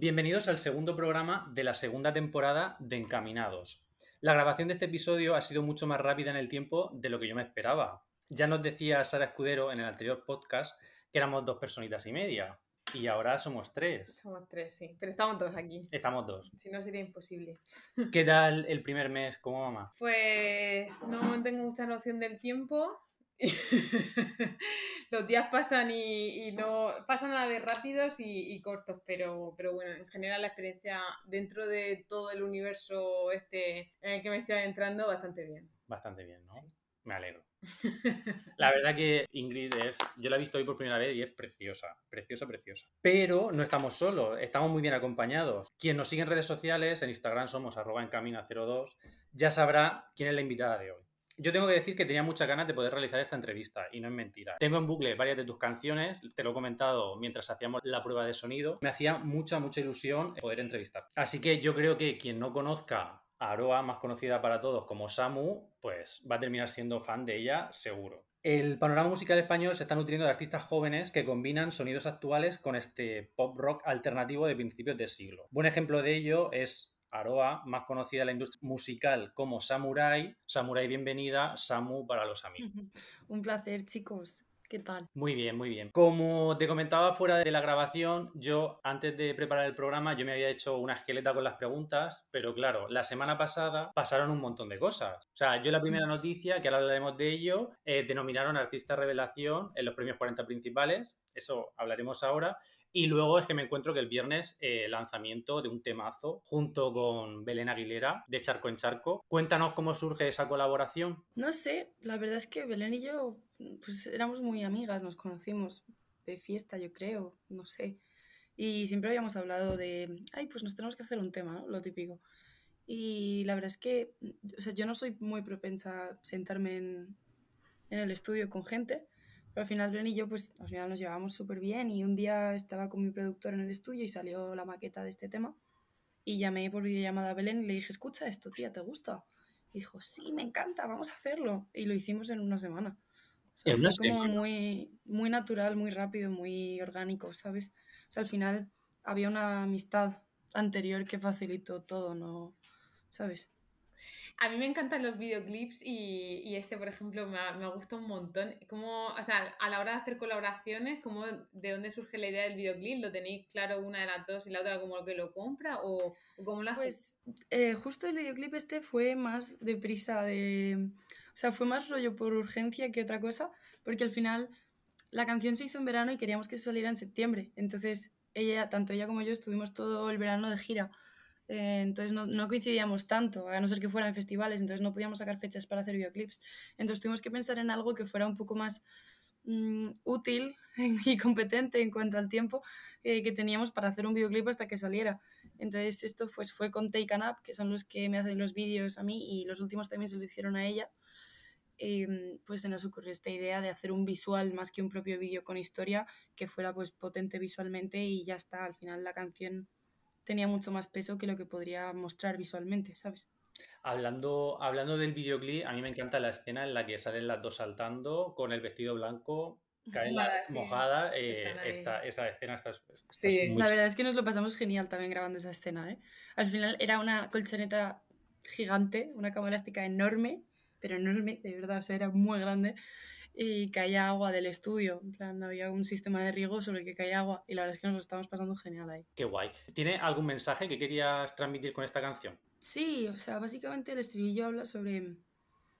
Bienvenidos al segundo programa de la segunda temporada de Encaminados. La grabación de este episodio ha sido mucho más rápida en el tiempo de lo que yo me esperaba. Ya nos decía Sara Escudero en el anterior podcast que éramos dos personitas y media. Y ahora somos tres. Somos tres, sí. Pero estamos todos aquí. Estamos dos. Si no, sería imposible. ¿Qué tal el primer mes como mamá? Pues no tengo mucha noción del tiempo. Los días pasan y, no pasan a la vez rápidos y, cortos, pero, pero bueno, en general la experiencia dentro de todo el universo este en el que me estoy adentrando, bastante bien. Bastante bien, ¿no? Me alegro. La verdad que Ingrid es, yo la he visto hoy por primera vez y es preciosa, preciosa, preciosa. Pero no estamos solos, estamos muy bien acompañados. Quien nos sigue en redes sociales, en Instagram somos arroba encamina02, ya sabrá quién es la invitada de hoy. Yo tengo que decir que tenía muchas ganas de poder realizar esta entrevista y no es mentira. Tengo en bucle varias de tus canciones, te lo he comentado mientras hacíamos la prueba de sonido. Me hacía mucha, mucha ilusión poder entrevistar. Así que yo creo que quien no conozca Aroa, más conocida para todos como Samu, pues va a terminar siendo fan de ella seguro. El panorama musical español se está nutriendo de artistas jóvenes que combinan sonidos actuales con este pop rock alternativo de principios de siglo. Buen ejemplo de ello es Aroa, más conocida en la industria musical como Samurai. Samurai, bienvenida. Samu para los amigos. Un placer, chicos. ¿Qué tal? Muy bien, muy bien. Como te comentaba fuera de la grabación, yo antes de preparar el programa yo me había hecho una esqueleta con las preguntas, pero claro, la semana pasada pasaron un montón de cosas. O sea, yo la primera noticia, que ahora hablaremos de ello, eh, denominaron artista revelación en los premios 40 principales, eso hablaremos ahora. Y luego es que me encuentro que el viernes eh, lanzamiento de un temazo junto con Belén Aguilera de Charco en Charco. Cuéntanos cómo surge esa colaboración. No sé, la verdad es que Belén y yo pues éramos muy amigas, nos conocimos de fiesta, yo creo, no sé. Y siempre habíamos hablado de, ay, pues nos tenemos que hacer un tema. Lo típico. Y la verdad es que, o sea, yo no soy muy propensa a sentarme en, en el estudio con gente, pero al final Bren y yo, pues al final nos llevábamos súper bien y un día estaba con mi productor en el estudio y salió la maqueta de este tema y llamé por videollamada a Belén y le dije, escucha esto, tía, ¿te gusta? Y dijo, sí, me encanta, vamos a hacerlo. Y lo hicimos en una semana. O fue como muy, muy natural, muy rápido, muy orgánico, ¿sabes? O sea, al final había una amistad anterior que facilitó todo, ¿no? ¿Sabes? A mí me encantan los videoclips y, y ese, por ejemplo, me, me gusta un montón. Como, o sea, a la hora de hacer colaboraciones, ¿cómo, ¿de dónde surge la idea del videoclip? ¿Lo tenéis claro una de las dos y la otra como lo que lo compra? ¿O, cómo lo Pues eh, justo el videoclip este fue más deprisa, de... O sea, fue más rollo por urgencia que otra cosa, porque al final la canción se hizo en verano y queríamos que saliera en septiembre. Entonces, ella, tanto ella como yo, estuvimos todo el verano de gira. Eh, entonces no, no, coincidíamos tanto, a no ser que fueran festivales, entonces no podíamos sacar fechas para hacer videoclips. Entonces tuvimos que pensar en algo que fuera un poco más mm, útil y competente en cuanto al tiempo eh, que teníamos para hacer un videoclip hasta que saliera. Entonces esto pues, fue con Take an Up, que son los que me hacen los vídeos a mí y los últimos también se lo hicieron a ella. Eh, pues se nos ocurrió esta idea de hacer un visual más que un propio vídeo con historia que fuera pues potente visualmente y ya está, al final la canción tenía mucho más peso que lo que podría mostrar visualmente, ¿sabes? Hablando, hablando del videoclip, a mí me encanta la escena en la que salen las dos saltando con el vestido blanco, cae la mojada. Eh, esta, esa escena está, Sí, la verdad es que nos lo pasamos genial también grabando esa escena. ¿eh? Al final era una colchoneta gigante, una cama elástica enorme, pero enorme, de verdad, o sea, era muy grande y caía agua del estudio. En plan, había un sistema de riego sobre el que caía agua y la verdad es que nos lo estábamos pasando genial ahí. Qué guay. ¿Tiene algún mensaje que querías transmitir con esta canción? Sí, o sea, básicamente el estribillo habla sobre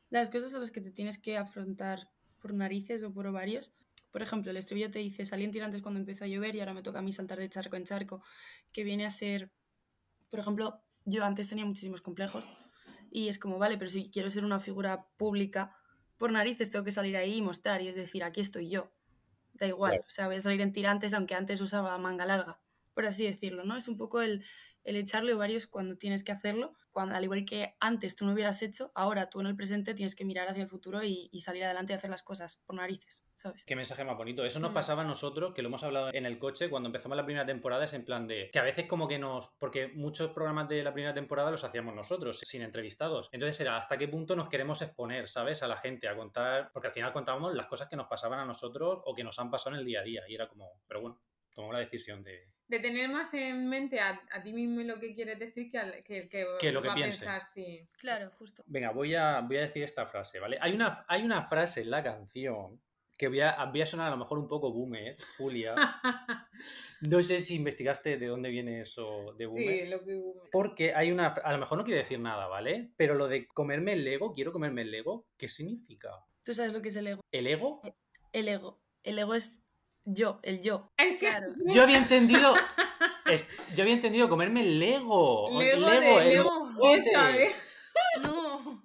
las cosas a las que te tienes que afrontar por narices o por ovarios. Por ejemplo, el estribillo te dice, salí en tirantes cuando empezó a llover y ahora me toca a mí saltar de charco en charco, que viene a ser, por ejemplo, yo antes tenía muchísimos complejos y es como, vale, pero si quiero ser una figura pública, por narices tengo que salir ahí y mostrar y es decir, aquí estoy yo. Da igual, o sea, voy a salir en tirantes aunque antes usaba manga larga, por así decirlo, ¿no? Es un poco el, el echarle ovarios cuando tienes que hacerlo, cuando al igual que antes tú no hubieras hecho, ahora tú en el presente tienes que mirar hacia el futuro y, salir adelante y hacer las cosas por narices, ¿sabes? Qué mensaje más bonito. Eso nos mm. pasaba a nosotros, que lo hemos hablado en el coche cuando empezamos la primera temporada, es en plan de que a veces como que nos, porque muchos programas de la primera temporada los hacíamos nosotros, sin entrevistados. Entonces era hasta qué punto nos queremos exponer, ¿sabes? A la gente, a contar, porque al final contábamos las cosas que nos pasaban a nosotros o que nos han pasado en el día a día y era como, pero bueno, tomamos la decisión de De tener más en mente a, a ti mismo y lo que quieres decir que, al- que el que, Que lo que va piense. a pensar, sí. Claro, justo. Venga, voy a, voy a decir esta frase, ¿vale? Hay una, hay una frase en la canción que voy a, voy a sonar a lo mejor un poco boomer, Julia. No sé si investigaste de dónde viene eso de boomer. sí, lo que... Porque hay una. A lo mejor no quiere decir nada, ¿vale? Pero lo de comerme el Lego, quiero comerme el Lego, ¿qué significa? Tú sabes lo que es el ego. ¿El ego? El ego. El ego es yo, el yo. Es que... Claro. Yo había entendido. es- yo había entendido comerme el Lego. Lego el de Lego, el Lego. No.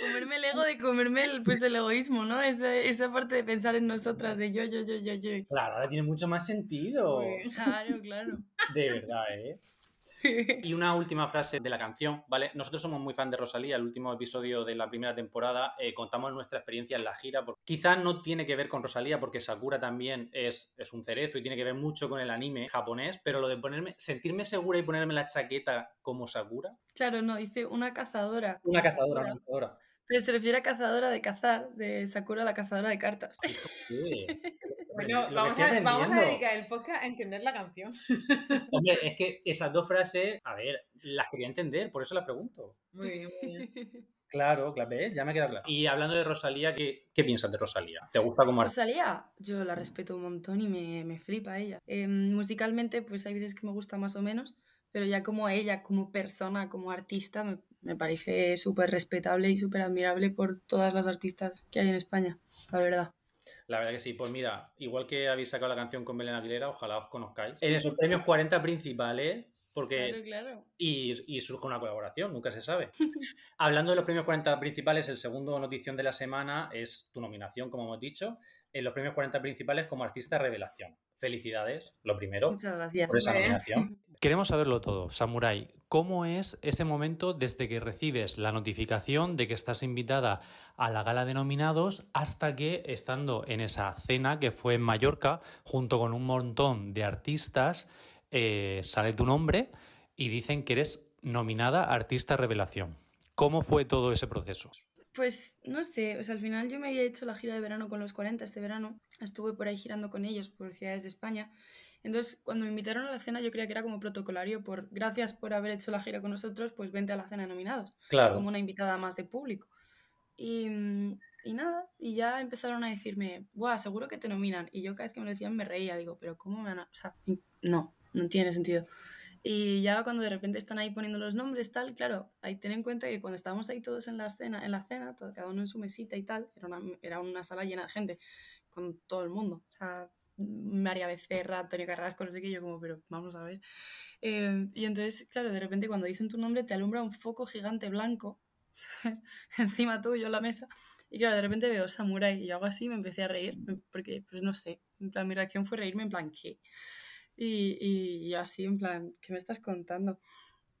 Comerme el ego de comerme el, pues el egoísmo, ¿no? Esa, esa parte de pensar en nosotras, de yo, yo, yo, yo, yo. Claro, ahora tiene mucho más sentido. Claro, claro. De verdad, ¿eh? Y una última frase de la canción, ¿vale? Nosotros somos muy fan de Rosalía. El último episodio de la primera temporada eh, contamos nuestra experiencia en la gira. porque Quizás no tiene que ver con Rosalía porque Sakura también es, es un cerezo y tiene que ver mucho con el anime japonés, pero lo de ponerme, sentirme segura y ponerme la chaqueta como Sakura. Claro, no, dice una cazadora. Una cazadora, Sakura, una cazadora. Pero se refiere a cazadora de cazar, de Sakura la cazadora de cartas. Bueno, Lo que vamos estoy a, vamos a aprendiendo. dedicar el podcast a entender la canción. Hombre, es que esas dos frases, a ver, las quería entender, por eso las pregunto. Muy bien, muy bien. Claro, claro, ¿ves? ya me queda claro. Y hablando de Rosalía, ¿qué, qué piensas de Rosalía? ¿Te gusta como artista? Rosalía, yo la respeto un montón y me, me flipa ella. Eh, musicalmente, pues hay veces que me gusta más o menos, pero ya como ella, como persona, como artista, me, me parece súper respetable y súper admirable por todas las artistas que hay en España, la verdad. La verdad que sí, pues mira, igual que habéis sacado la canción con Belén Aguilera, ojalá os conozcáis. En esos premios 40 principales, porque... Claro, claro. Y, y surge una colaboración, nunca se sabe. Hablando de los premios 40 principales, el segundo notición de la semana es tu nominación, como hemos dicho, en los premios 40 principales como artista revelación. Felicidades, lo primero, Muchas gracias. por esa nominación. Queremos saberlo todo, Samurai. ¿Cómo es ese momento desde que recibes la notificación de que estás invitada a la gala de nominados hasta que, estando en esa cena que fue en Mallorca, junto con un montón de artistas, eh, sale tu nombre y dicen que eres nominada Artista Revelación? ¿Cómo fue todo ese proceso? Pues no sé, o sea, al final yo me había hecho la gira de verano con los 40 este verano, estuve por ahí girando con ellos por ciudades de España. Entonces, cuando me invitaron a la cena, yo creía que era como protocolario, por gracias por haber hecho la gira con nosotros, pues vente a la cena nominados, Claro. como una invitada más de público. Y, mm, y nada, y ya empezaron a decirme, ¡buah, seguro que te nominan! Y yo cada vez que me lo decían me reía, digo, pero ¿cómo me van a...? O sea, no, no tiene sentido. Y ya cuando de repente están ahí poniendo los nombres, tal, claro, hay ten en cuenta que cuando estábamos ahí todos en la cena, en la cena, todo- cada uno en su mesita y tal, era una, era una sala llena de gente, con todo el mundo. O sea, María Becerra, Antonio Carrasco, no sé qué, yo como, pero vamos a ver. Eh, y entonces, claro, de repente cuando dicen tu nombre te alumbra un foco gigante blanco. Encima tuyo en la mesa. Y claro, de repente veo Samurai y yo hago así me empecé a reír, porque, pues no sé, en plan, mi reacción fue reírme en plan, ¿qué? Y, y yo así, en plan, ¿qué me estás contando?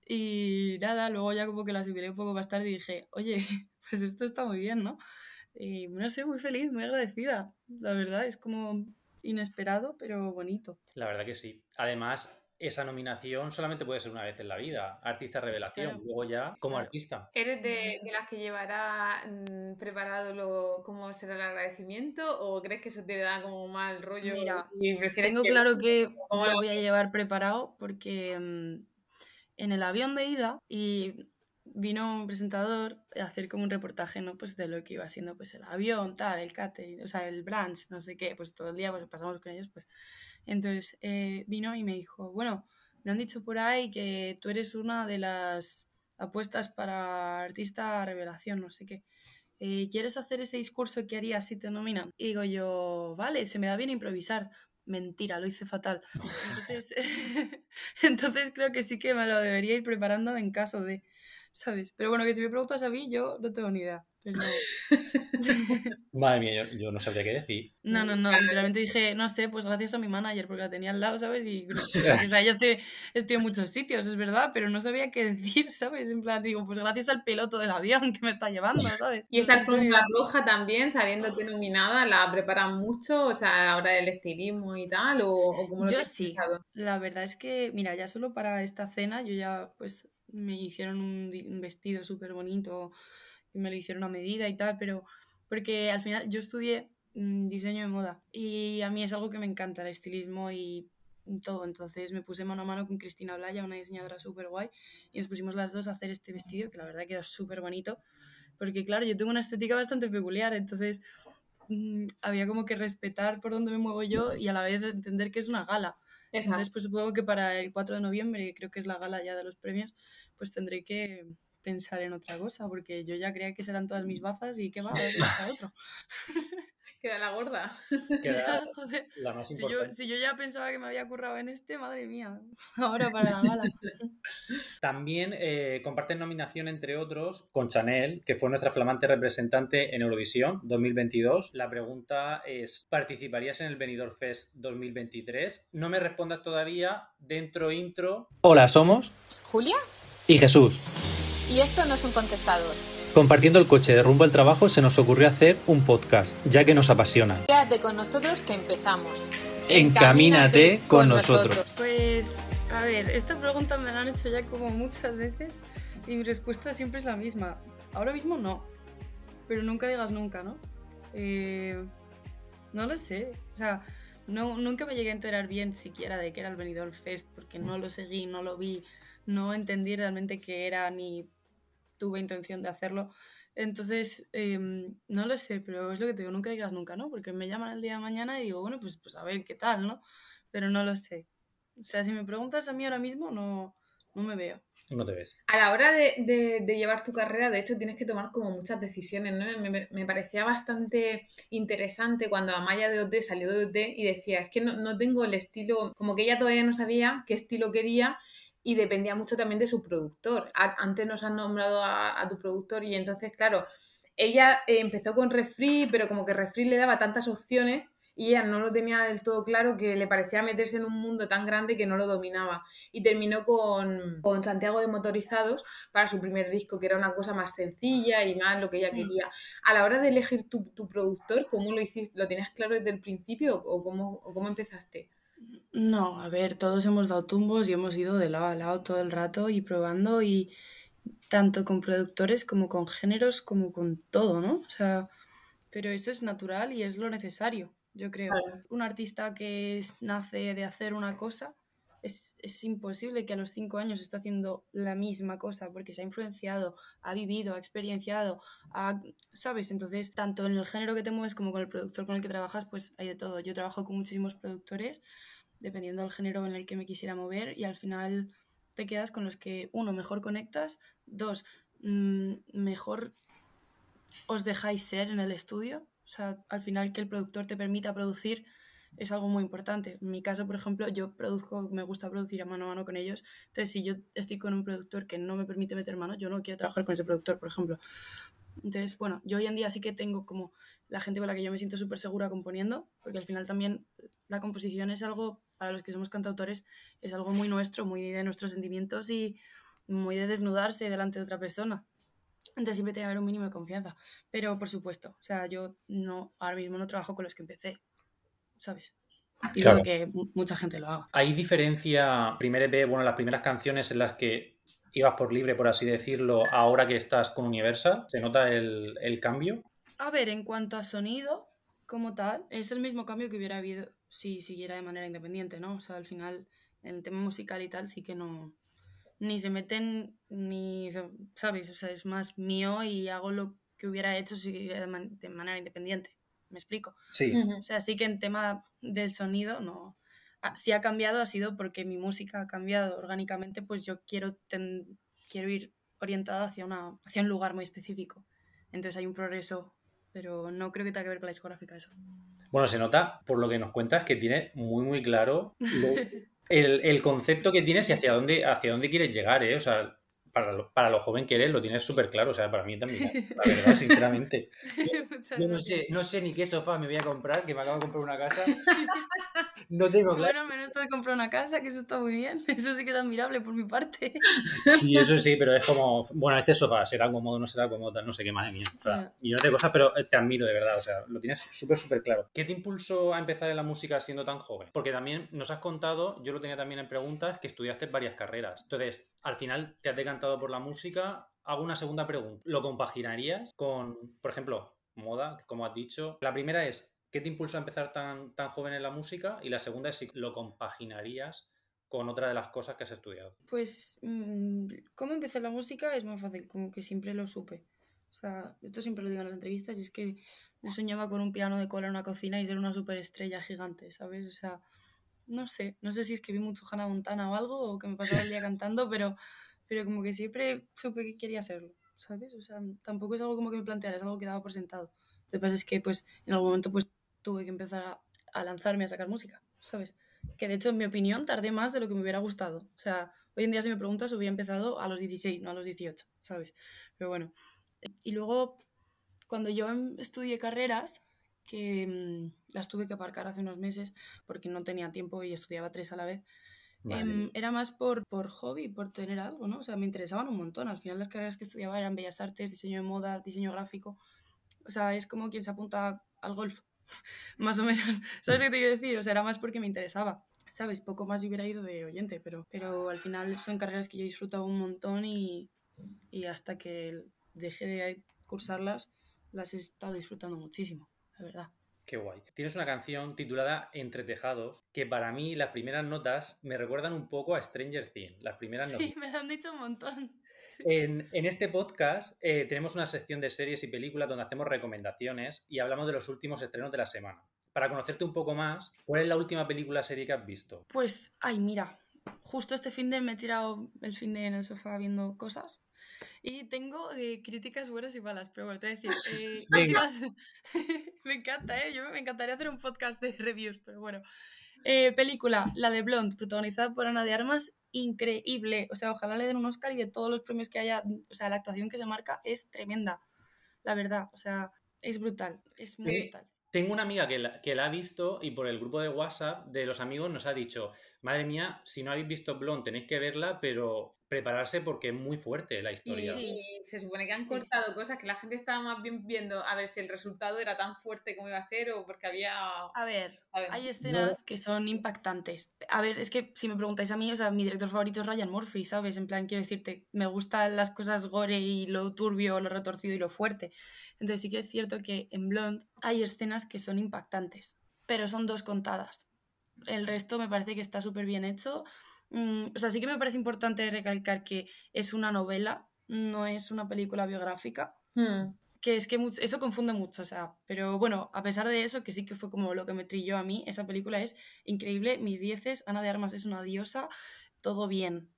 Y nada, luego ya como que la asimilé un poco más tarde y dije, oye, pues esto está muy bien, ¿no? Y no sé, muy feliz, muy agradecida. La verdad, es como inesperado, pero bonito. La verdad que sí. Además, esa nominación solamente puede ser una vez en la vida. Artista revelación. Claro. Luego ya como Claro. artista. ¿Eres de, de las que llevará mm, preparado lo, cómo será el agradecimiento o crees que eso te da como mal rollo? Mira, y Tengo que- claro que ¿Cómo lo voy a llevar preparado porque mm, en el avión de ida y vino un presentador a hacer como un reportaje, ¿no? Pues de lo que iba siendo pues el avión, tal, el catering, o sea, el brunch, no sé qué, pues todo el día pues pasamos con ellos, pues. Entonces eh, vino y me dijo, bueno, me han dicho por ahí que tú eres una de las apuestas para artista revelación, no sé qué. Eh, ¿Quieres hacer ese discurso que harías si te nominan? Y digo yo, vale, se me da bien improvisar. Mentira, lo hice fatal. Entonces, entonces creo que sí que me lo debería ir preparando en caso de, ¿sabes? Pero bueno, que si me preguntas a mí, yo no tengo ni idea. Pero... Madre mía, yo, yo no sabría qué decir. No, no, no, literalmente dije, no sé, pues gracias a mi manager, porque la tenía al lado, ¿sabes? Y, o sea, yo estoy, estoy en muchos sitios, es verdad, pero no sabía qué decir, ¿sabes? En plan, digo, pues gracias al piloto del avión que me está llevando, ¿sabes? Y esa alfombra roja también, sabiéndote nominada, ¿la preparan mucho? O sea, a la hora del estilismo y tal, o, o cómo lo Yo sí. pensado? La verdad es que, mira, ya solo para esta cena yo ya, pues, me hicieron un, un vestido súper bonito y me lo hicieron a medida y tal, pero porque al final yo estudié mm, diseño de moda y a mí es algo que me encanta, el estilismo y todo. Entonces me puse mano a mano con Cristina Blaya, una diseñadora súper guay, y nos pusimos las dos a hacer este vestido, que la verdad quedó súper bonito, porque claro, yo tengo una estética bastante peculiar, entonces mm, había como que respetar por dónde me muevo yo y a la vez entender que es una gala. Entonces, pues supongo que para el 4 de noviembre, creo que es la gala ya de los premios, pues tendré que pensar en otra cosa, porque yo ya creía que serán todas mis bazas y que va, a haber otro. Queda la gorda. Queda la más si yo, si yo, ya pensaba que me había currado en este, madre mía, ahora para la gala. También eh, comparten nominación, entre otros, con Chanel, que fue nuestra flamante representante en Eurovisión 2022. La pregunta es, ¿participarías en el Benidorm Fest 2023? No me respondas todavía, dentro intro. Hola, somos... Julia. Y Jesús. Y esto no es un contestador. Compartiendo el coche de rumbo al trabajo se nos ocurrió hacer un podcast, ya que nos apasiona. Quédate con nosotros que empezamos. Encamínate, con, nosotros. Pues, a ver, esta pregunta me la han hecho ya como muchas veces y mi respuesta siempre es la misma. Ahora mismo no, pero nunca digas nunca, ¿no? Eh, no lo sé, o sea, no, nunca me llegué a enterar bien siquiera de qué era el Benidorm Fest, porque no lo seguí, no lo vi, no entendí realmente qué era ni tuve intención de hacerlo. Entonces, em, no lo sé, pero es lo que te digo, nunca digas nunca, ¿no? Porque me llaman el día de mañana y digo, bueno, pues, pues a ver qué tal, ¿no? Pero no lo sé. O sea, si me preguntas a mí ahora mismo, no, no me veo. No te ves. A la hora de, de, llevar tu carrera, de hecho, tienes que tomar como muchas decisiones, ¿no? Me, me parecía bastante interesante cuando Amaya de OT salió de OT y decía, es que no, no tengo el estilo, como que ella todavía no sabía qué estilo quería y dependía mucho también de su productor. antes nos han nombrado a, tu productor y entonces, claro, ella eh, empezó con Refri, pero como que Refri le daba tantas opciones y ella no lo tenía del todo claro que le parecía meterse en un mundo tan grande que no lo dominaba. Y terminó con, con, Santiago de Motorizados para su primer disco, que era una cosa más sencilla y más lo que ella mm. quería. A la hora de elegir tu, tu productor, ¿cómo lo hiciste? ¿Lo tenías claro desde el principio o cómo, o cómo empezaste? No, a ver, todos hemos dado tumbos y hemos ido de lado a lado todo el rato y probando y tanto con productores como con géneros como con todo, ¿no? O sea, pero eso es natural y es lo necesario, yo creo. Un artista que nace de hacer una cosa, es, es, imposible que a los cinco años esté haciendo la misma cosa porque se ha influenciado, ha vivido, ha experienciado, ha, ¿sabes? Entonces, tanto en el género que te mueves como con el productor con el que trabajas, pues hay de todo. Yo trabajo con muchísimos productores dependiendo del género en el que me quisiera mover y al final te quedas con los que, uno, mejor conectas, dos, mm, mejor os dejáis ser en el estudio. O sea, al final que el productor te permita producir es algo muy importante. En mi caso, por ejemplo, yo produzco, me gusta producir a mano a mano con ellos. Entonces, si yo estoy con un productor que no me permite meter mano, yo no quiero trabajar con ese productor, por ejemplo. Entonces, bueno, yo hoy en día sí que tengo como la gente con la que yo me siento súper segura componiendo, porque al final también la composición es algo para los que somos cantautores, es algo muy nuestro, muy de nuestros sentimientos y muy de desnudarse delante de otra persona. Entonces siempre tiene que haber un mínimo de confianza. Pero por supuesto, o sea, yo no, ahora mismo no trabajo con los que empecé, ¿sabes? Y creo que mucha gente lo haga. ¿Hay diferencia, primer EP, bueno, las primeras canciones en las que ibas por libre, por así decirlo, ahora que estás con Universal? ¿Se nota el, el cambio? A ver, en cuanto a sonido, como tal, es el mismo cambio que hubiera habido si siguiera de manera independiente, ¿no? O sea, al final, en el tema musical y tal, sí que no. Ni se meten, ni. ¿Sabes? O sea, es más mío y hago lo que hubiera hecho si siguiera de, manera independiente. ¿Me explico? Sí. O sea, sí que en tema del sonido, no. Ah, si ha cambiado, ha sido porque mi música ha cambiado orgánicamente, pues yo quiero, quiero ir orientada hacia, una, hacia un lugar muy específico. Entonces hay un progreso, pero no creo que tenga que ver con la discográfica eso. Bueno, se nota por lo que nos cuentas que tiene muy, muy claro el, concepto que tienes y hacia dónde, hacia dónde quieres llegar, ¿eh? O sea, para lo, para lo joven que eres lo tienes súper claro, o sea, para mí también, la verdad, sinceramente. Yo no sé, no sé ni qué sofá me voy a comprar, que me acabo de comprar una casa. No tengo claro. Bueno, menos te de comprar una casa, que eso está muy bien. Eso sí que es admirable por mi parte. Sí, eso sí, pero es como, bueno, este sofá será cómodo, no será cómodo, no sé qué, madre mía. O sea, y no te cosas, pero te admiro de verdad, o sea, lo tienes súper, súper claro. ¿Qué te impulsó a empezar en la música siendo tan joven? Porque también nos has contado, yo lo tenía también en preguntas, que estudiaste varias carreras. Entonces, al final te has decantado por la música. Hago una segunda pregunta. ¿Lo compaginarías con, por ejemplo, moda, como has dicho? La primera es, ¿qué te impulsó a empezar tan, tan joven en la música? Y la segunda es si lo compaginarías con otra de las cosas que has estudiado. Pues, mm, ¿cómo empecé la música? Es muy fácil, como que siempre lo supe. O sea, esto siempre lo digo en las entrevistas, y es que me soñaba con un piano de cola en una cocina y ser una superestrella gigante, ¿sabes? O sea, no sé, no sé si es que vi mucho Hannah Montana o algo, o que me pasaba el día cantando, pero, pero como que siempre supe que quería serlo, ¿sabes? O sea, tampoco es algo como que me planteara, es algo que daba por sentado. Lo que pasa es que, pues, en algún momento, pues, tuve que empezar a, a lanzarme a sacar música, ¿sabes? Que de hecho, en mi opinión, tardé más de lo que me hubiera gustado. O sea, hoy en día, si me preguntas, hubiera empezado a los 16, no a los 18, ¿sabes? Pero bueno, y luego, cuando yo em, estudié carreras, que mm, las tuve que aparcar hace unos meses porque no tenía tiempo y estudiaba tres a la vez, em, era más por, por hobby, por tener algo, ¿no? O sea, me interesaban un montón. Al final las carreras que estudiaba eran bellas artes, diseño de moda, diseño gráfico. O sea, es como quien se apunta al golf, más o menos. ¿Sabes qué te quiero decir? O sea, era más porque me interesaba. ¿Sabes? Poco más yo hubiera ido de oyente, pero, pero al final son carreras que yo disfrutaba un montón y, y hasta que dejé de cursarlas, las he estado disfrutando muchísimo, la verdad. Qué guay. Tienes una canción titulada Entre Tejados, que para mí las primeras notas me recuerdan un poco a Stranger Things. Las primeras sí, me lo han dicho un montón. En, en, este podcast eh, tenemos una sección de series y películas donde hacemos recomendaciones y hablamos de los últimos estrenos de la semana. Para conocerte un poco más, ¿cuál es la última película serie que has visto? Pues, ay, mira, justo este fin de me he tirado el fin de en el sofá viendo cosas y tengo eh, críticas buenas y malas, pero bueno, te voy a decir. Eh, me encanta, ¿eh? Yo me encantaría hacer un podcast de reviews, pero bueno. Eh, película, la de Blonde, protagonizada por Ana de Armas, increíble. O sea, ojalá le den un Oscar y de todos los premios que haya, o sea, la actuación que se marca es tremenda, la verdad. O sea, es brutal, es muy brutal. Tengo una amiga que la, que la ha visto y por el grupo de WhatsApp de los amigos nos ha dicho, madre mía, si no habéis visto Blonde tenéis que verla, pero prepararse porque es muy fuerte la historia. Sí, se supone que han cortado cosas que la gente estaba más bien viendo a ver si el resultado era tan fuerte como iba a ser o porque había... A ver, hay escenas que son impactantes. A ver, es que si me preguntáis a mí, o sea, mi director favorito es Ryan Murphy, ¿sabes? En plan, quiero decirte, me gustan las cosas gore y lo turbio, lo retorcido y lo fuerte. Entonces sí que es cierto que en Blonde hay escenas que son impactantes, pero son dos contadas. El resto me parece que está súper bien hecho Mm, o sea, sí que me parece importante recalcar que es una novela, no es una película biográfica. Hmm. Que es que eso confunde mucho, o sea, pero bueno, a pesar de eso, que sí que fue como lo que me trilló a mí, esa película es increíble, mis dieces, Ana de Armas es una diosa, todo bien.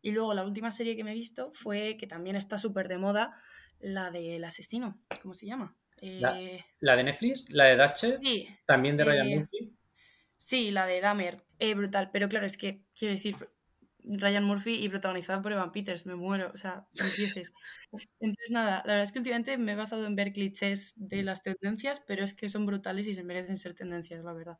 Y luego la última serie que me he visto fue, que también está súper de moda, la del asesino, ¿cómo se llama? la, eh, de Netflix? ¿La de Dache? Sí. ¿También de Ryan eh, Murphy? Sí, la de Dahmer, eh, brutal. Pero claro, es que, quiero decir, Ryan Murphy y protagonizada por Evan Peters, me muero, o sea, mis dices. Entonces, nada, la verdad es que últimamente me he basado en ver clichés de las tendencias, pero es que son brutales y se merecen ser tendencias, la verdad.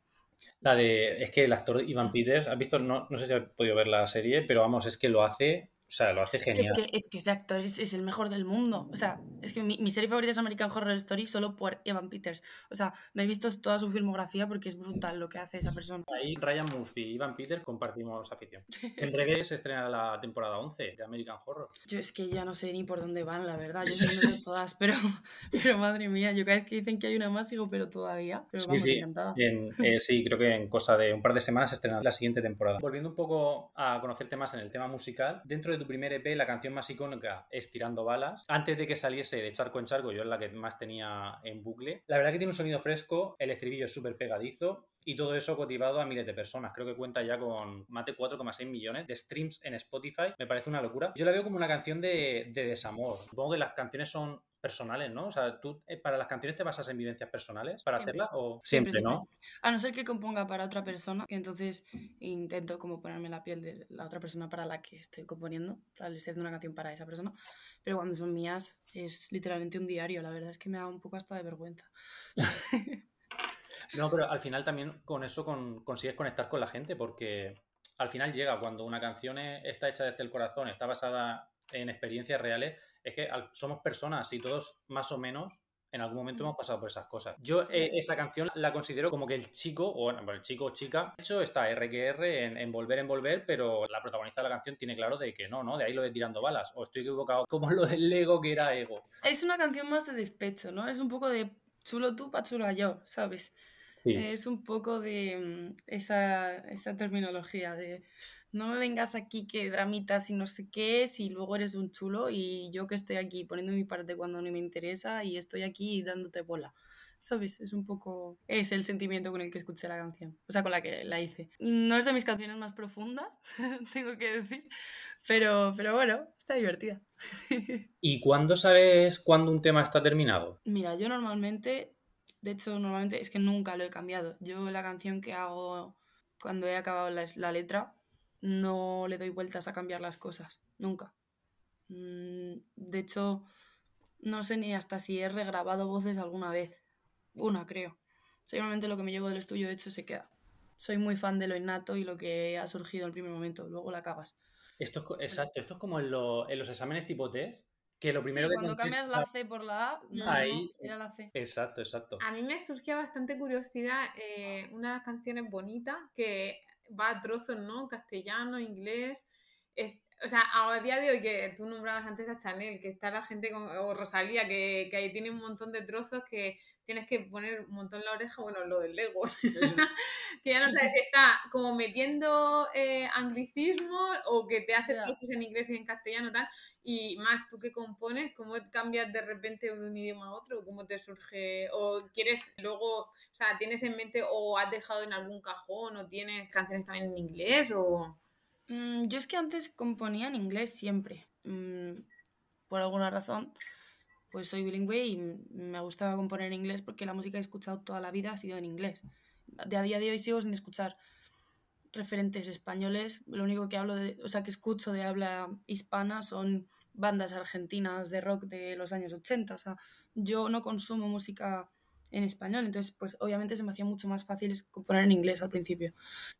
La de, es que el actor Ivan Peters, has visto, no, no sé si has podido ver la serie, pero vamos, es que lo hace o sea, lo hace genial. Es que, es que ese actor es, el mejor del mundo. O sea, es que mi, serie favorita es American Horror Story solo por Evan Peters. O sea, me he visto toda su filmografía porque es brutal lo que hace esa persona. Ahí Ryan Murphy y Evan Peters compartimos afición. En breve se estrena la temporada 11 de American Horror. Yo es que ya no sé ni por dónde van, la verdad. Yo sé de todas, pero, pero madre mía, yo cada vez que dicen que hay una más digo, pero todavía. Pero vamos, sí, encantada. Eh, sí, creo que en cosa de un par de semanas se estrena la siguiente temporada. Volviendo un poco a conocerte más en el tema musical, dentro de tu primer EP, la canción más icónica es Tirando Balas. Antes de que saliese de charco en charco, yo es la que más tenía en bucle. La verdad que tiene un sonido fresco, el estribillo es súper pegadizo y todo eso cautivado a miles de personas. Creo que cuenta ya con más de 4,6 millones de streams en Spotify. Me parece una locura. Yo la veo como una canción de, de desamor. Supongo que las canciones son personales, ¿no? O sea, tú eh, para las canciones te basas en vivencias personales para hacerla o siempre, ¿no? A no ser que componga para otra persona, que entonces intento como ponerme la piel de la otra persona para la que estoy componiendo, para le estoy haciendo una canción para esa persona, pero cuando son mías es literalmente un diario, la verdad es que me da un poco hasta de vergüenza. no, pero al final también con eso consigues conectar con la gente porque al final llega cuando una canción está hecha desde el corazón, está basada en experiencias reales, es que somos personas y todos más o menos en algún momento hemos pasado por esas cosas. Yo eh, esa canción la considero como que el chico, o bueno, el chico o chica, de hecho está RQR en, en, volver, en volver, pero la protagonista de la canción tiene claro de que no, ¿no? De ahí lo de tirando balas. O estoy equivocado, como lo del ego que era ego. Es una canción más de despecho, ¿no? Es un poco de chulo tú pa' chulo yo, ¿sabes? Sí. Es un poco de mm, esa, esa terminología de no me vengas aquí que dramitas y no sé qué, si luego eres un chulo y yo que estoy aquí poniendo mi parte cuando no me interesa y estoy aquí dándote bola. ¿Sabes? Es un poco... Es el sentimiento con el que escuché la canción. O sea, con la que la hice. No es de mis canciones más profundas, tengo que decir. Pero, pero bueno, está divertida. ¿Y cuándo sabes cuándo un tema está terminado? Mira, yo normalmente, de hecho, normalmente es que nunca lo he cambiado. Yo la canción que hago cuando he acabado la, letra, no le doy vueltas a cambiar las cosas. Nunca. Mm, De hecho, no sé ni hasta si he regrabado voces alguna vez. Una, creo. Normalmente lo que me llevo del estudio, hecho, se queda. Soy muy fan de lo innato y lo que ha surgido en el primer momento. Luego la cagas. Esto es, exacto, esto es como en, lo- en los exámenes tipo test, que lo primero sí, que cuando cambias la C por la A, no, era la C. Exacto, exacto. A mí me surgía bastante curiosidad eh, unas canciones bonitas que va a trozos, ¿no? Castellano, inglés. Es, o sea, a día de hoy que tú nombrabas antes a Chanel, que está la gente con, o Rosalía, que, que ahí tiene un montón de trozos que tienes que poner un montón la oreja, bueno, lo del Lego, que ya no sabes si está como metiendo eh, anglicismo o que te hace trozos en inglés y en castellano tal. Y más, tú que compones, ¿cómo cambias de repente de un idioma a otro? ¿Cómo te surge? ¿O quieres luego, o sea, tienes en mente o has dejado en algún cajón o tienes canciones también en inglés o... Mm, yo es que antes componía en inglés siempre. Mm, por alguna razón, pues soy bilingüe y me gustaba componer en inglés porque la música que he escuchado toda la vida ha sido en inglés. De a día de hoy sigo sin escuchar referentes españoles. Lo único que hablo o sea, que escucho de habla hispana son bandas argentinas de rock de los años 80. O sea, yo no consumo música en español, entonces pues obviamente se me hacía mucho más fácil componer en inglés al principio.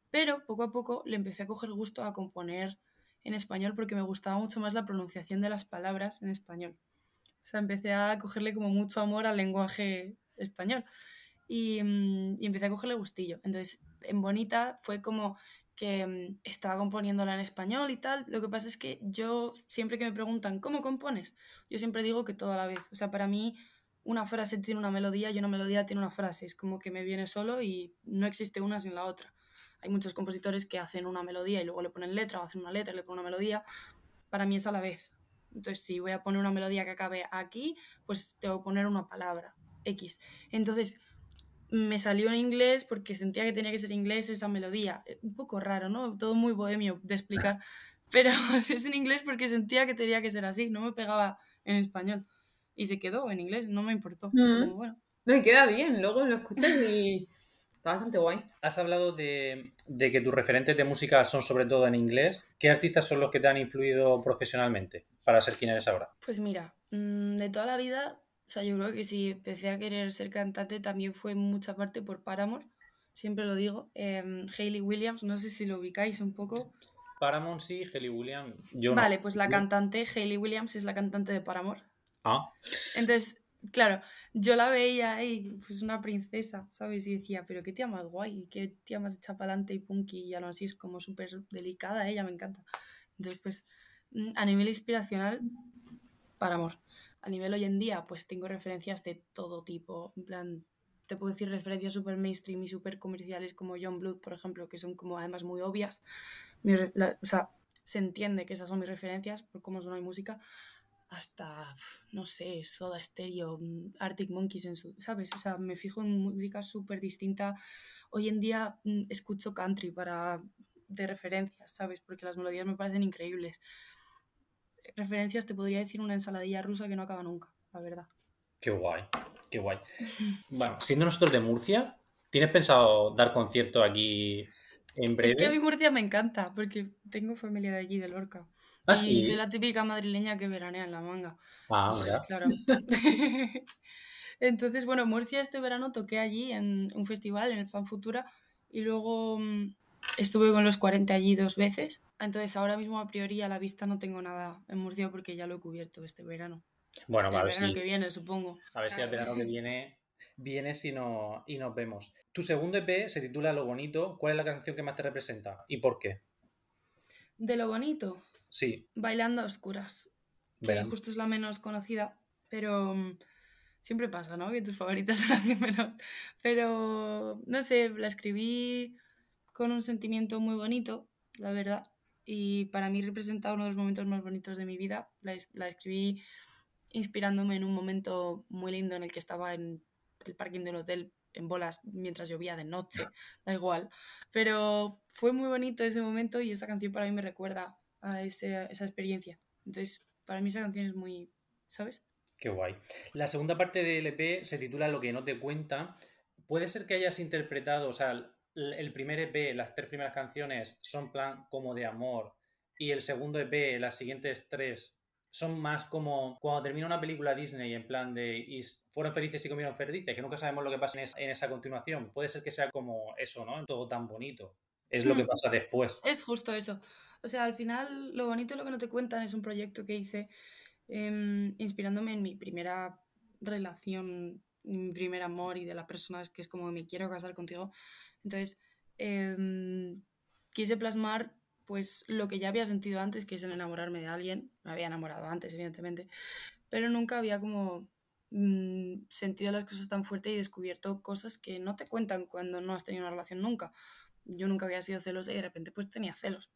Pero poco a poco le empecé a coger gusto a componer en español porque me gustaba mucho más la pronunciación de las palabras en español. O sea, empecé a cogerle como mucho amor al lenguaje español y, mm, y empecé a cogerle gustillo. Entonces, en Bonita fue como que mm, estaba componiéndola en español y tal. Lo que pasa es que yo, siempre que me preguntan, ¿cómo compones? Yo siempre digo que todo a la vez. O sea, para mí una frase tiene una melodía y una melodía tiene una frase. Es como que me viene solo y no existe una sin la otra. Hay muchos compositores que hacen una melodía y luego le ponen letra, o hacen una letra y le ponen una melodía. Para mí es a la vez. Entonces, si voy a poner una melodía que acabe aquí, pues tengo que poner una palabra, X. Entonces, me salió en inglés porque sentía que tenía que ser inglés esa melodía. Eh, Un poco raro, ¿no? Todo muy bohemio de explicar. Pero es en inglés porque sentía que tenía que ser así, no me pegaba en español. Y se quedó en inglés, no me importó. Mm. como, bueno. No, y queda bien, luego lo escuchas y está bastante guay. Has hablado de, de que tus referentes de música son sobre todo en inglés. ¿Qué artistas son los que te han influido profesionalmente para ser quien eres ahora? Pues mira, mm, de toda la vida, o sea, yo creo que si empecé a querer ser cantante también fue en mucha parte por Paramore, siempre lo digo. Em, Hayley Williams, no sé si lo ubicáis un poco. Paramount sí, Kelly Williams. Yo no. Vale, pues la cantante Hayley Williams es la cantante de Paramore. Ah, Entonces, claro, yo la veía ahí, pues una princesa, ¿sabes? Y decía, pero qué tía más guay, qué tía más hecha para adelante y punky, y aún así es como súper delicada, ella me encanta. Entonces, pues, a nivel inspiracional, para amor. A nivel hoy en día, pues tengo referencias de todo tipo, en plan, te puedo decir referencias súper mainstream y súper comerciales como John Blood, por ejemplo, que son como además muy obvias. Mi la- o sea, se entiende que esas son mis referencias por cómo suena mi música, hasta, no sé, Soda Stereo, mm, Arctic Monkeys, en su, ¿sabes? O sea, me fijo en música súper distinta. Hoy en día mm, escucho country para, de referencias, ¿sabes? Porque las melodías me parecen increíbles. Referencias te podría decir una ensaladilla rusa que no acaba nunca, la verdad. qué guay, qué guay. Bueno, siendo nosotros de Murcia, ¿tienes pensado dar concierto aquí en breve? Es que a mí Murcia me encanta, porque tengo familia de allí, de Lorca. Ah, y sí. soy la típica madrileña que veranea en la manga. Ah, mira. Claro. Entonces, bueno, Murcia este verano toqué allí en un festival, en el Fan Futura, y luego mm, estuve con los 40 allí dos veces. Entonces, ahora mismo a priori a la vista no tengo nada en Murcia porque ya lo he cubierto este verano. Bueno, El a ver verano si, que viene, supongo. a ver si el verano que viene vienes y, no, y nos vemos. Tu segundo EP se titula Lo Bonito. ¿Cuál es la canción que más te representa y por qué? De lo bonito, Sí, Bailando a Oscuras, que verán. justo es la menos conocida, pero mm, siempre pasa, ¿no? Que tus favoritas son las que menos. Pero, no sé, la escribí con un sentimiento muy bonito, la verdad. Y para mí representa uno de los momentos más bonitos de mi vida. La, escribí inspirándome en un momento muy lindo en el que estaba en el parking del hotel en bolas mientras llovía de noche, da igual. Pero fue muy bonito ese momento y esa canción para mí me recuerda a esa experiencia. Entonces, para mí esa canción es muy, ¿sabes? Qué guay. La segunda parte del EP se titula Lo que no te cuenta. Puede ser que hayas interpretado, o sea, el primer EP, las tres primeras canciones son plan como de amor y el segundo EP, las siguientes tres son más como cuando termina una película Disney en plan de y fueron felices y comieron felices, que nunca sabemos lo que pasa en esa, continuación. Puede ser que sea como eso, ¿no? Todo tan bonito. Es lo que mm. pasa después. Es justo eso. O sea, al final lo bonito lo que no te cuentan es un proyecto que hice em, inspirándome en mi primera relación, mi primer amor y de la persona que es como me quiero casar contigo. Entonces, em, quise plasmar pues lo que ya había sentido antes, que es el enamorarme de alguien, me había enamorado antes, evidentemente, pero nunca había como mm, sentido las cosas tan fuerte y descubierto cosas que no te cuentan cuando no has tenido una relación nunca. Yo nunca había sido celosa y de repente pues tenía celos,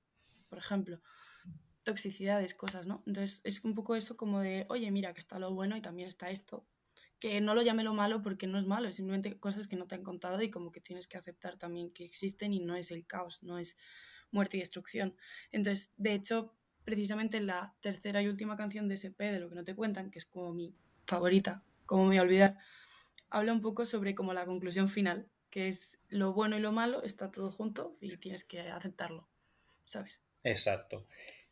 por ejemplo. Toxicidades, cosas, ¿no? Entonces es un poco eso como de, oye, mira que está lo bueno y también está esto. Que no lo llame lo malo porque no es malo, es simplemente cosas que no te han contado y como que tienes que aceptar también que existen y no es el caos, no es muerte y destrucción. Entonces, de hecho, precisamente la tercera y última canción de SP, de lo que no te cuentan, que es como mi favorita, como me voy a olvidar, habla un poco sobre como la conclusión final, que es lo bueno y lo malo está todo junto y tienes que aceptarlo, ¿sabes? Exacto.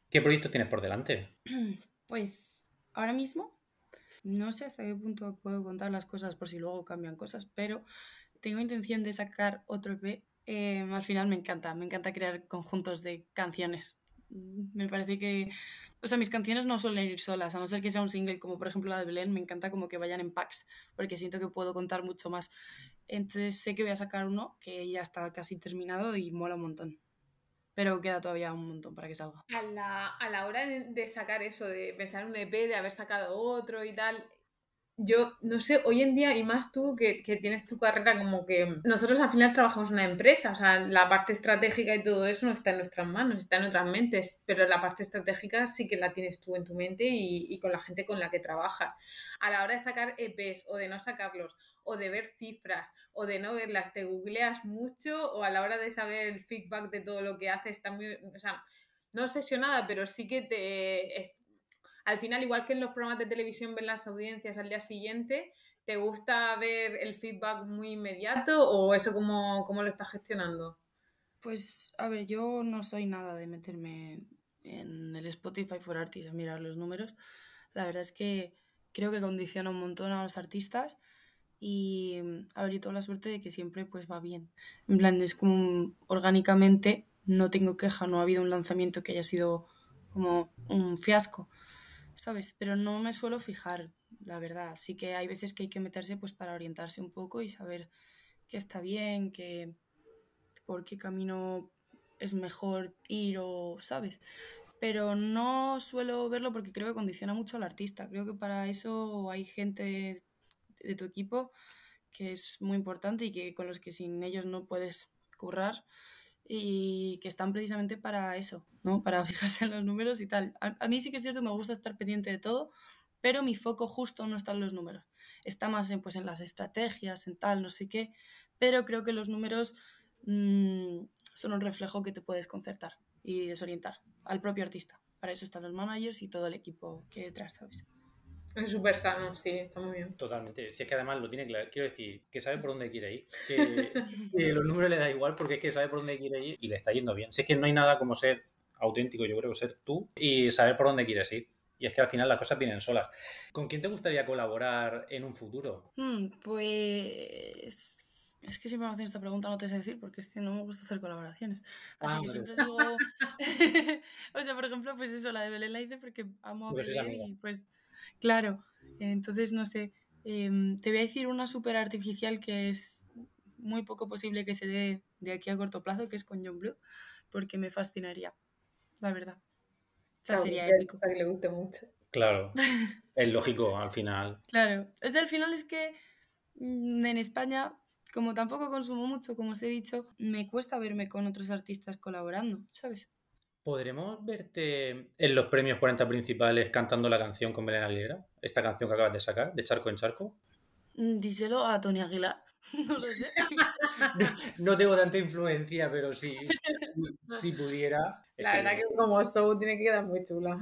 ¿Qué proyecto tienes por delante? Pues ahora mismo no sé hasta qué punto puedo contar las cosas por si luego cambian cosas, pero tengo intención de sacar otro EP Em, al final me encanta, me encanta crear conjuntos de canciones. Me parece que, o sea, mis canciones no suelen ir solas, a no ser que sea un single como por ejemplo la de Belén, me encanta como que vayan en packs, porque siento que puedo contar mucho más. Entonces sé que voy a sacar uno que ya está casi terminado y mola un montón. Pero queda todavía un montón para que salga. A la, a la hora de, de sacar eso, de pensar en un EP, de haber sacado otro y tal, yo no sé, hoy en día, y más tú que, tienes tu carrera, como que nosotros al final trabajamos en una empresa, o sea, la parte estratégica y todo eso no está en nuestras manos, está en otras mentes, pero la parte estratégica sí que la tienes tú en tu mente y, con la gente con la que trabajas. A la hora de sacar EPs o de no sacarlos, o de ver cifras, o de no verlas, te googleas mucho, o a la hora de saber el feedback de todo lo que haces, también, o sea, no obsesionada, pero sí que te al final, igual que en los programas de televisión ven las audiencias al día siguiente, ¿te gusta ver el feedback muy inmediato o eso cómo, cómo lo estás gestionando? Pues, a ver, yo no soy nada de meterme en el Spotify for Artists a mirar los números. La verdad es que creo que condiciona un montón a los artistas y a ver, la suerte de que siempre pues va bien. En plan, es como orgánicamente no tengo queja, no ha habido un lanzamiento que haya sido como un fiasco. ¿Sabes? Pero no me suelo fijar, la verdad. Sí que hay veces que hay que meterse pues para orientarse un poco y saber qué está bien, qué, por qué camino es mejor ir o, ¿sabes? Pero no suelo verlo porque creo que condiciona mucho al artista. Creo que para eso hay gente de tu equipo que es muy importante y que con los que sin ellos no puedes currar y que están precisamente para eso, ¿no? Para fijarse en los números y tal. A, mí sí que es cierto me gusta estar pendiente de todo, pero mi foco justo no está en los números. Está más en, pues, en las estrategias, en tal, no sé qué, pero creo que los números mm, son un reflejo que te puedes concertar y desorientar al propio artista. Para eso están los managers y todo el equipo que detrás, ¿sabes? Es súper sano, sí, está muy bien. Totalmente. Si es que además lo tiene claro, quiero decir, que sabe por dónde quiere ir, que, los números le da igual porque es que sabe por dónde quiere ir y le está yendo bien. Si es que no hay nada como ser auténtico, yo creo, ser tú y saber por dónde quieres ir. Y es que al final las cosas vienen solas. ¿Con quién te gustaría colaborar en un futuro? Hmm, pues es que siempre me hacen esta pregunta, no te sé decir, porque es que no me gusta hacer colaboraciones. Así ah, que siempre digo. o sea, por ejemplo, pues eso, la de Belén la hice porque amo a pues Belén y pues Claro, entonces no sé, em, te voy a decir una súper artificial que es muy poco posible que se dé de aquí a corto plazo, que es con John Blue, porque me fascinaría, la verdad. O sea, sería épico. que le guste mucho. Claro. es lógico al final. Claro. Es al final es que mm, en España, como tampoco consumo mucho, como os he dicho, me cuesta verme con otros artistas colaborando, ¿sabes? ¿Podremos verte en los premios 40 principales cantando la canción con Belén Aguilera? Esta canción que acabas de sacar, de Charco en Charco. Mm, Díselo a Tony Aguilar. No lo sé. No tengo tanta influencia, pero sí, si pudiera. La verdad que como show tiene que quedar muy chula.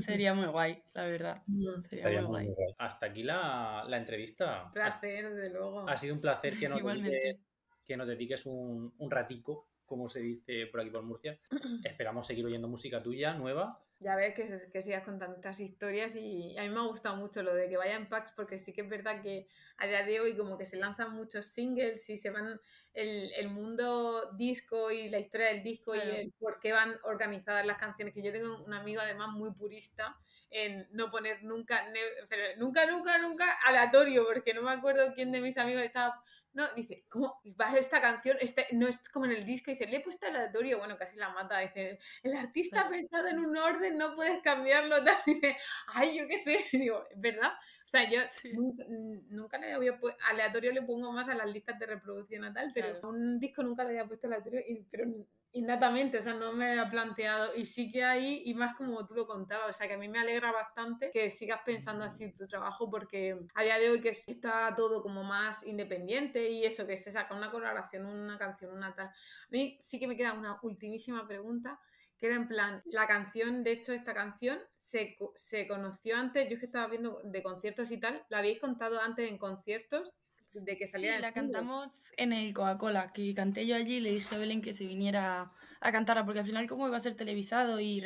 Sería muy guay, la verdad. Sería muy muy guay. guay. Hasta aquí la, la entrevista. Placer, desde luego. Ha sido un placer que nos, Igualmente. dediques, que nos dediques un, un ratico, como se dice por aquí por Murcia. Esperamos seguir oyendo música tuya, nueva. Ya ves que, que sigas contando estas historias y a mí me ha gustado mucho lo de que vaya en packs porque sí que es verdad que a día de hoy como que se lanzan muchos singles y se van el, el mundo disco y la historia del disco Claro. y el por qué van organizadas las canciones, que yo tengo un amigo además muy purista en no poner nunca, pero nunca, nunca, nunca aleatorio, porque no me acuerdo quién de mis amigos estaba... No, dice, ¿cómo va esta canción? Este, no es como en el disco, dice, le he puesto aleatorio, bueno, casi la mata, dice, el artista ha pensado en un orden, no puedes cambiarlo, tal. Dice, ay, yo qué sé, digo, ¿es verdad? O sea, yo Sí. nunca, nunca le había puesto, aleatorio le pongo más a las listas de reproducción a tal, pero Claro. a un disco nunca le había puesto aleatorio, y- pero innatamente, o sea, no me había planteado, y sí que hay, y más como tú lo contabas, o sea, que a mí me alegra bastante que sigas pensando así tu trabajo, porque a día de hoy que está todo como más independiente y eso, que se saca una colaboración, una canción, una tal. A mí sí que me queda una ultimísima pregunta, que era en plan, la canción, de hecho, esta canción se, se conoció antes, yo es que estaba viendo de conciertos y tal, ¿la habéis contado antes en conciertos? De que Sí, salía el la single? cantamos en el Coca-Cola, que canté yo allí y le dije a Belén que se viniera a cantarla, porque al final como iba a ser televisado y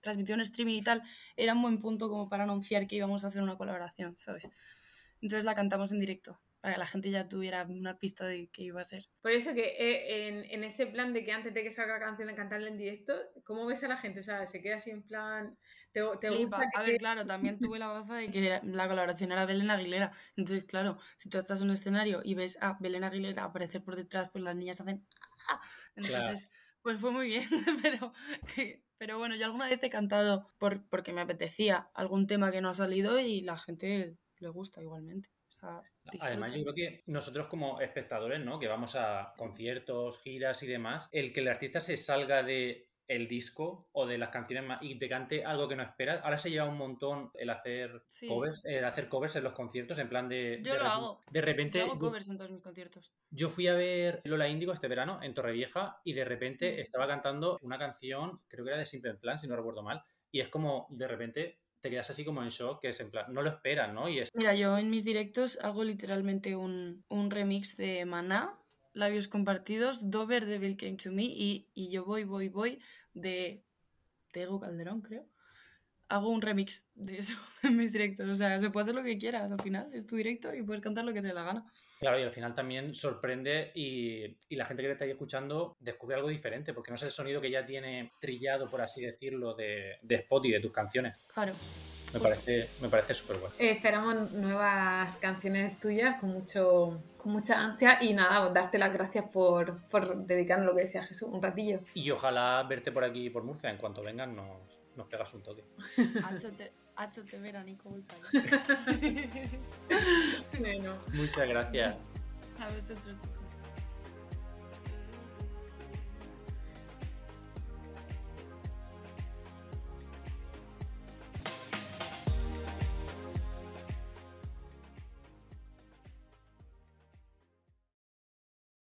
transmitido en streaming y tal, era un buen punto como para anunciar que íbamos a hacer una colaboración, ¿sabes? Entonces la cantamos en directo, para que la gente ya tuviera una pista de qué iba a ser. Por eso que eh, en, en ese plan de que antes de que salga la canción de cantarla en directo, ¿cómo ves a la gente? O sea, se queda así en plan... ¿Te, te Flipa. gusta que A ver, claro, también tuve la baza de que la colaboración era Belén Aguilera. Entonces, claro, si tú estás en un escenario y ves a Belén Aguilera aparecer por detrás, pues las niñas hacen... "Ah". Entonces, pues fue muy bien, pero, que- pero bueno, yo alguna vez he cantado por, porque me apetecía algún tema que no ha salido y la gente le gusta igualmente. O sea, Además, yo creo que nosotros como espectadores, ¿no? Que vamos a conciertos, giras y demás, el que el artista se salga de el disco o de las canciones más y te cante algo que no esperas. Ahora se lleva un montón el hacer Sí. covers, el hacer covers en los conciertos, en plan de. Yo de lo hago. De repente. Yo hago covers en todos mis conciertos. Yo fui a ver Lola Índigo este verano en Torrevieja y de repente estaba cantando una canción, creo que era de Simple Plan, si no recuerdo mal, y es como de repente te quedas así como en shock, que es en plan, no lo esperas, ¿no? Y es Mira, yo en mis directos hago literalmente un, un remix de Maná, Labios Compartidos, Dover de Bill Came to Me y, y Yo Voy, Voy, Voy de Tego Calderón, creo. Hago un remix de eso en mis directos. O sea, se puede hacer lo que quieras al final. Es tu directo y puedes cantar lo que te dé la gana. Claro, y al final también sorprende y, y la gente que te está ahí escuchando descubre algo diferente, porque no es el sonido que ya tiene trillado, por así decirlo, de, de Spotify, de tus canciones. Claro. Me Justo. parece, me parece súper bueno. Eh, esperamos nuevas canciones tuyas con mucho con mucha ansia y nada, pues darte las gracias por, por dedicarnos lo que decía Jesús, un ratillo. Y ojalá verte por aquí, por Murcia, en cuanto vengas nos, nos pegas un toque. Vuelta. Bueno. Muchas gracias. A vosotros, chicos.